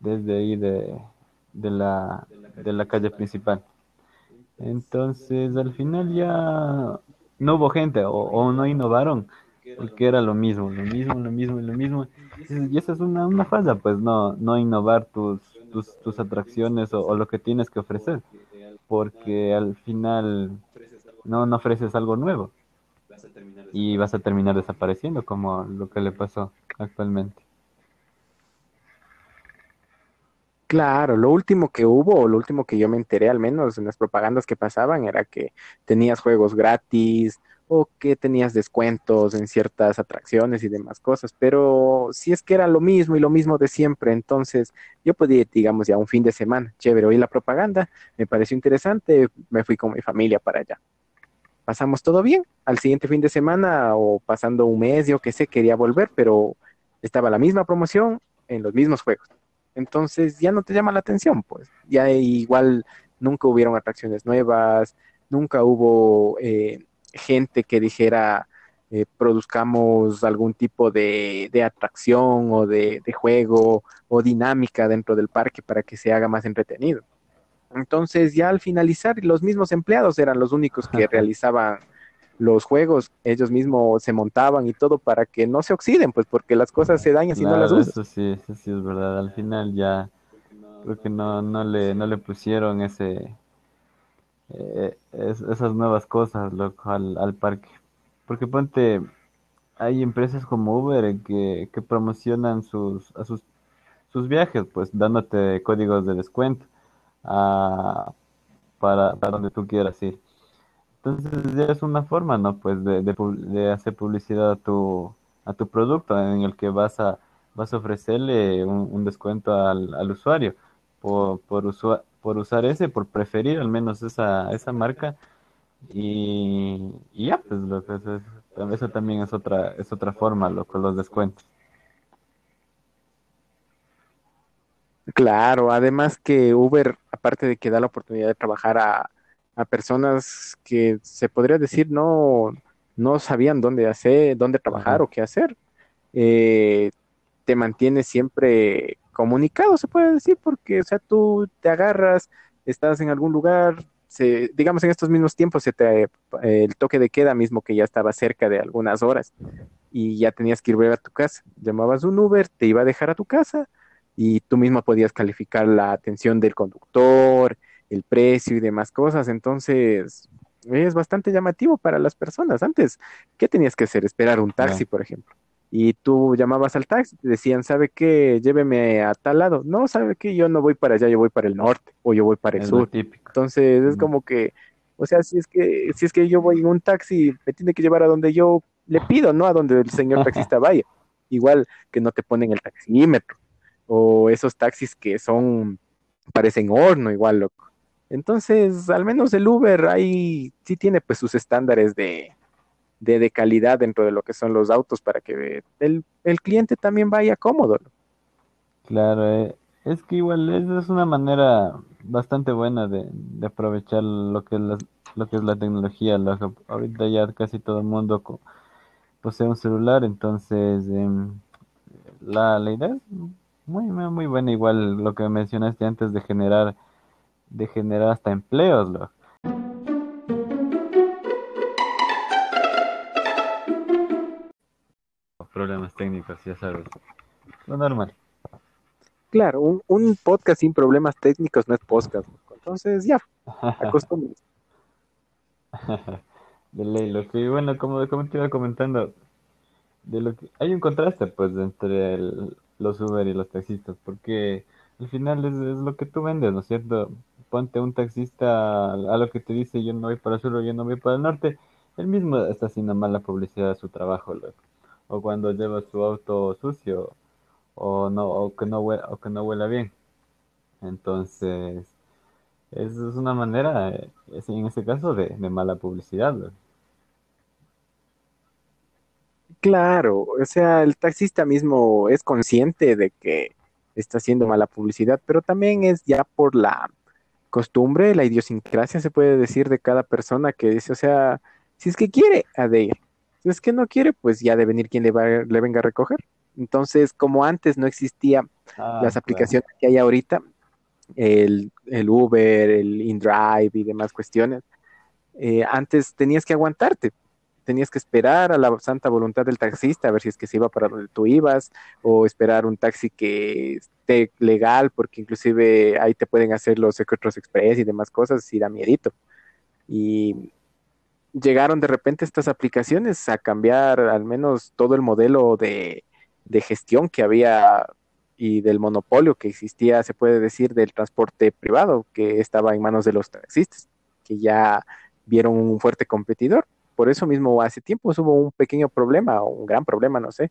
desde ahí de, de la, de la calle principal. Entonces, al final ya no hubo gente o, o no innovaron, porque era lo mismo, lo mismo, lo mismo y lo mismo. Y esa es una, una falla, pues no, no innovar tus, tus, tus atracciones o, o lo que tienes que ofrecer, porque al final no, no ofreces algo nuevo y vas a terminar desapareciendo como lo que le pasó actualmente. Claro, lo último que hubo, o lo último que yo me enteré, al menos en las propagandas que pasaban, era que tenías juegos gratis o que tenías descuentos en ciertas atracciones y demás cosas. Pero si es que era lo mismo y lo mismo de siempre, entonces yo podía, ir, digamos, ya un fin de semana, chévere, oí la propaganda, me pareció interesante, me fui con mi familia para allá. Pasamos todo bien. Al siguiente fin de semana o pasando un mes, yo qué sé, quería volver, pero estaba la misma promoción en los mismos juegos. Entonces ya no te llama la atención, pues. Ya igual nunca hubieron atracciones nuevas, nunca hubo eh, gente que dijera eh, produzcamos algún tipo de, de atracción o de, de juego o dinámica dentro del parque para que se haga más entretenido. Entonces ya al finalizar los mismos empleados eran los únicos que realizaban los juegos, ellos mismos se montaban y todo para que no se oxiden, pues porque las cosas se dañan si no las usas. eso sí, eso sí es verdad. Al final ya creo que no, no le, no le pusieron ese, eh, es- esas nuevas cosas, loco, al, al parque. Porque ponte, hay empresas como Uber que, que promocionan sus, a sus, sus viajes, pues dándote códigos de descuento a, para, para donde tú quieras ir. Entonces ya es una forma, ¿no? Pues de, de, de hacer publicidad a tu, a tu producto en el que vas a, vas a ofrecerle un, un descuento al, al usuario por, por, usua- por usar ese, por preferir al menos esa, esa marca y, y ya, pues lo que es- eso también es otra, es otra forma, lo, con los descuentos. Claro, además que Uber, aparte de que da la oportunidad de trabajar a, a personas que se podría decir no, no sabían dónde hacer, dónde trabajar Ajá. o qué hacer, eh, te mantiene siempre comunicado, se puede decir, porque, o sea, tú te agarras, estás en algún lugar, se, digamos en estos mismos tiempos, se te, eh, el toque de queda mismo que ya estaba cerca de algunas horas y ya tenías que ir a tu casa. Llamabas un Uber, te iba a dejar a tu casa y tú mismo podías calificar la atención del conductor, el precio y demás cosas. Entonces, es bastante llamativo para las personas. Antes, ¿qué tenías que hacer? Esperar un taxi, por ejemplo. Y tú llamabas al taxi, te decían, ¿sabe qué? Lléveme a tal lado. No, ¿sabe qué? Yo no voy para allá, yo voy para el norte o yo voy para el es sur. Entonces, es Mm, como que, o sea, si es que, si es que yo voy en un taxi, me tiene que llevar a donde yo le pido, no a donde el señor taxista vaya. Igual que no te ponen el taxímetro o esos taxis que son, parecen horno, igual, loco. Entonces, al menos el Uber ahí sí tiene pues sus estándares de, de, calidad dentro de lo que son los autos para que el, el cliente también vaya cómodo. Claro, eh, es que igual es, es una manera bastante buena de, de aprovechar lo que es lo que es la tecnología. lo ahorita ya casi todo el mundo posee un celular, entonces em, la, la idea es muy, muy buena. Igual lo que mencionaste antes de generar, de generar hasta empleos, lo- problemas técnicos, ya sabes. Lo normal. Claro, un, un podcast sin problemas técnicos no es podcast. loco. Entonces, ya, acostúmbrense. De ley, lo que, bueno, como, como te iba comentando, de lo que hay un contraste pues entre el- los Uber y los taxistas, porque al final es, es lo que tú vendes, ¿no es cierto? Ponte un taxista a, a lo que te dice yo no voy para el sur o yo no voy para el norte, él mismo está haciendo mala publicidad de su trabajo. O cuando lleva su auto sucio o no, o que no huela, o que no huela bien. Entonces, es, es una manera, en ese caso, de, mala publicidad. Claro, o sea, el taxista mismo es consciente de que está haciendo mala publicidad, pero también es ya por la costumbre, la idiosincrasia se puede decir de cada persona que dice, o sea, si es que quiere, a de ir. Si es que no quiere, pues ya de venir quien le, va, le venga a recoger. Entonces, como antes no existía Ah, las claro. aplicaciones que hay ahorita, el, el Uber, el InDrive y demás cuestiones, eh, antes tenías que aguantarte, tenías que esperar a la santa voluntad del taxista a ver si es que se iba para donde tú ibas, o esperar un taxi que esté legal, porque inclusive ahí te pueden hacer los secuestros express y demás cosas, y da miedito. Y llegaron de repente estas aplicaciones a cambiar al menos todo el modelo de, de gestión que había y del monopolio que existía, se puede decir, del transporte privado que estaba en manos de los taxistas, que ya vieron un fuerte competidor. Por eso mismo hace tiempo hubo un pequeño problema, o un gran problema, no sé,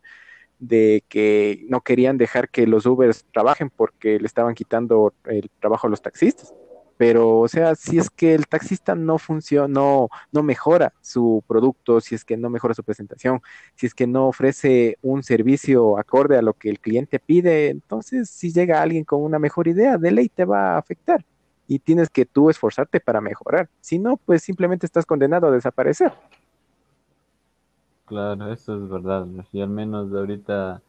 de que no querían dejar que los Ubers trabajen porque le estaban quitando el trabajo a los taxistas. Pero, o sea, si es que el taxista no funciona, no, no mejora su producto, si es que no mejora su presentación, si es que no ofrece un servicio acorde a lo que el cliente pide, entonces si llega alguien con una mejor idea, de ley te va a afectar y tienes que tú esforzarte para mejorar. Si no, pues simplemente estás condenado a desaparecer. Claro, eso es verdad. Y al menos ahorita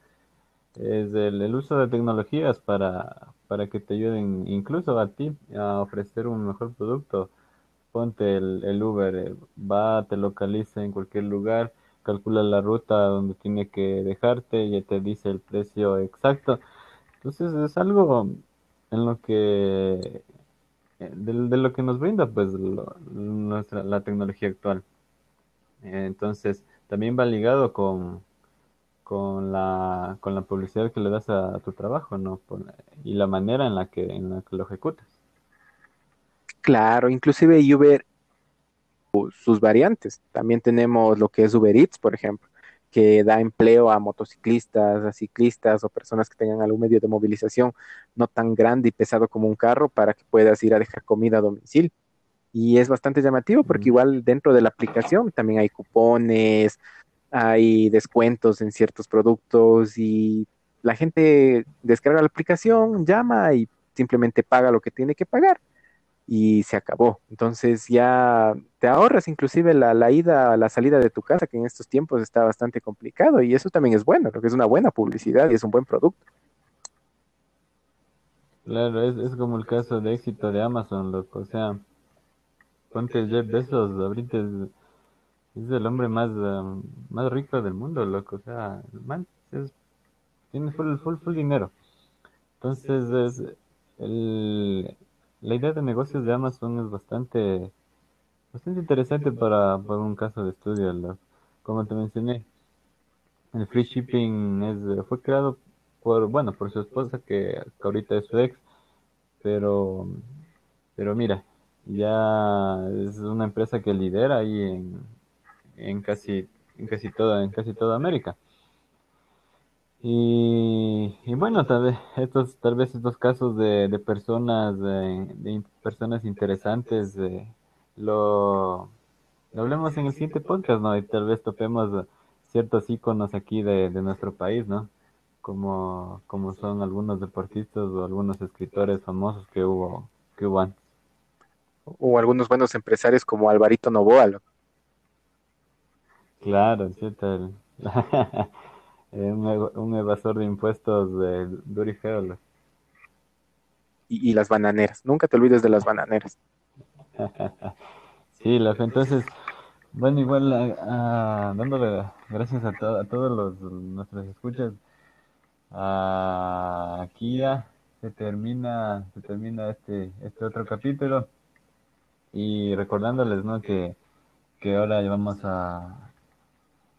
es el, uso de tecnologías para, para que te ayuden incluso a ti a ofrecer un mejor producto. Ponte el, el Uber, eh, va, te localiza en cualquier lugar, calcula la ruta donde tiene que dejarte, ya te dice el precio exacto. Entonces es algo en lo que de, de lo que nos brinda pues lo- nuestra la tecnología actual. Entonces también va ligado con con la, con la publicidad que le das a, tu trabajo, ¿no? Y la manera en la que, en la que lo ejecutas. Claro, inclusive Uber, sus variantes. También tenemos lo que es Uber Eats, por ejemplo, que da empleo a motociclistas, a ciclistas o personas que tengan algún medio de movilización no tan grande y pesado como un carro para que puedas ir a dejar comida a domicilio. Y es bastante llamativo porque igual dentro de la aplicación también hay cupones, hay descuentos en ciertos productos y la gente descarga la aplicación, llama y simplemente paga lo que tiene que pagar y se acabó. Entonces ya te ahorras inclusive la, la ida, la salida de tu casa, que en estos tiempos está bastante complicado y eso también es bueno, lo que es una buena publicidad y es un buen producto. Claro, es, es como el caso de éxito de Amazon, loco. O sea, ponte Jeff Bezos, ahorita es, el hombre más, um, más rico del mundo, loco. O sea, man es- tiene full, full, full dinero. Entonces, es el, la idea de negocios de Amazon es bastante, bastante interesante para, para un caso de estudio. Como te mencioné, el free shipping es, fue creado por, bueno, por su esposa, que, que ahorita es su ex, pero, pero mira, ya es una empresa que lidera ahí en, en casi, en casi toda, en casi toda América. Y, y bueno, tal vez estos, tal vez estos casos de, de personas, de, de personas interesantes, eh, lo, lo hablemos en el siguiente podcast, ¿no? Y tal vez topemos ciertos íconos aquí de, de nuestro país, ¿no? Como, como son algunos deportistas o algunos escritores famosos que hubo, que hubo antes. O algunos buenos empresarios como Alvarito Novoa. Claro, cierto. eh, un, ev- un evasor de impuestos de feo, loco. y, y las bananeras. Nunca te olvides de las bananeras. Sí, loco. Entonces, bueno, igual ah, dándole gracias a, to- a todos los nuestros escuchas. Aquí ya se termina, se termina este, este otro capítulo. Y recordándoles, ¿no? Que, que ahora vamos a,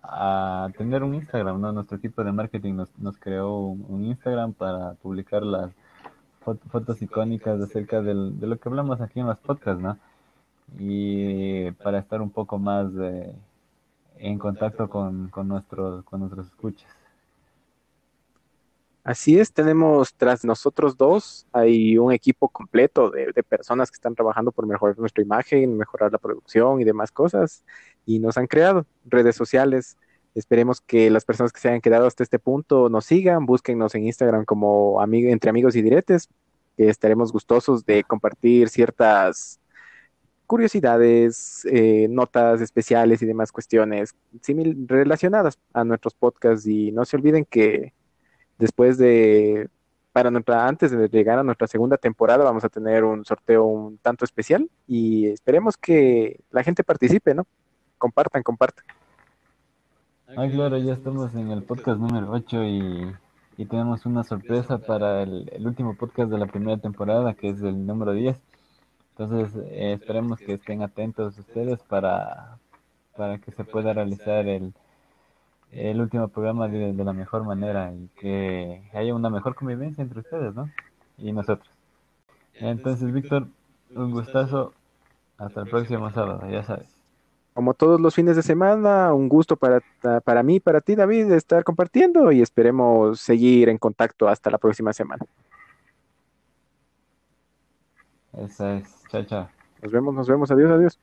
a tener un Instagram, ¿no? Nuestro equipo de marketing nos, nos creó un, Instagram para publicar las fot- fotos icónicas acerca del- de lo que hablamos aquí en los podcasts, ¿no? Y para estar un poco más eh, en contacto con, con nuestros, con nuestros escuchas. Así es, tenemos tras nosotros dos, hay un equipo completo de, personas que están trabajando por mejorar nuestra imagen, mejorar la producción y demás cosas, y nos han creado redes sociales Esperemos que las personas que se hayan quedado hasta este punto nos sigan, búsquennos en Instagram como entre amigos y diretes, que estaremos gustosos de compartir ciertas curiosidades, eh, notas especiales y demás cuestiones relacionadas a nuestros podcasts. Y no se olviden que después de, para nuestra, antes de llegar a nuestra segunda temporada, vamos a tener un sorteo un tanto especial y esperemos que la gente participe, ¿no? Compartan, compartan. Ah, claro, ya estamos en el podcast número 8 y, y tenemos una sorpresa para el, último podcast de la primera temporada, que es el número 10. Entonces, eh, esperemos que estén atentos ustedes para, para que se pueda realizar el, el último programa de, de, la mejor manera y que haya una mejor convivencia entre ustedes, ¿no? Y nosotros. Entonces, Víctor, un gustazo. Hasta el próximo sábado, ya sabes como todos los fines de semana, un gusto para, para mí, para ti, David, estar compartiendo y esperemos seguir en contacto hasta la próxima semana. Eso es. Chao, chao. Nos vemos, nos vemos. Adiós, adiós.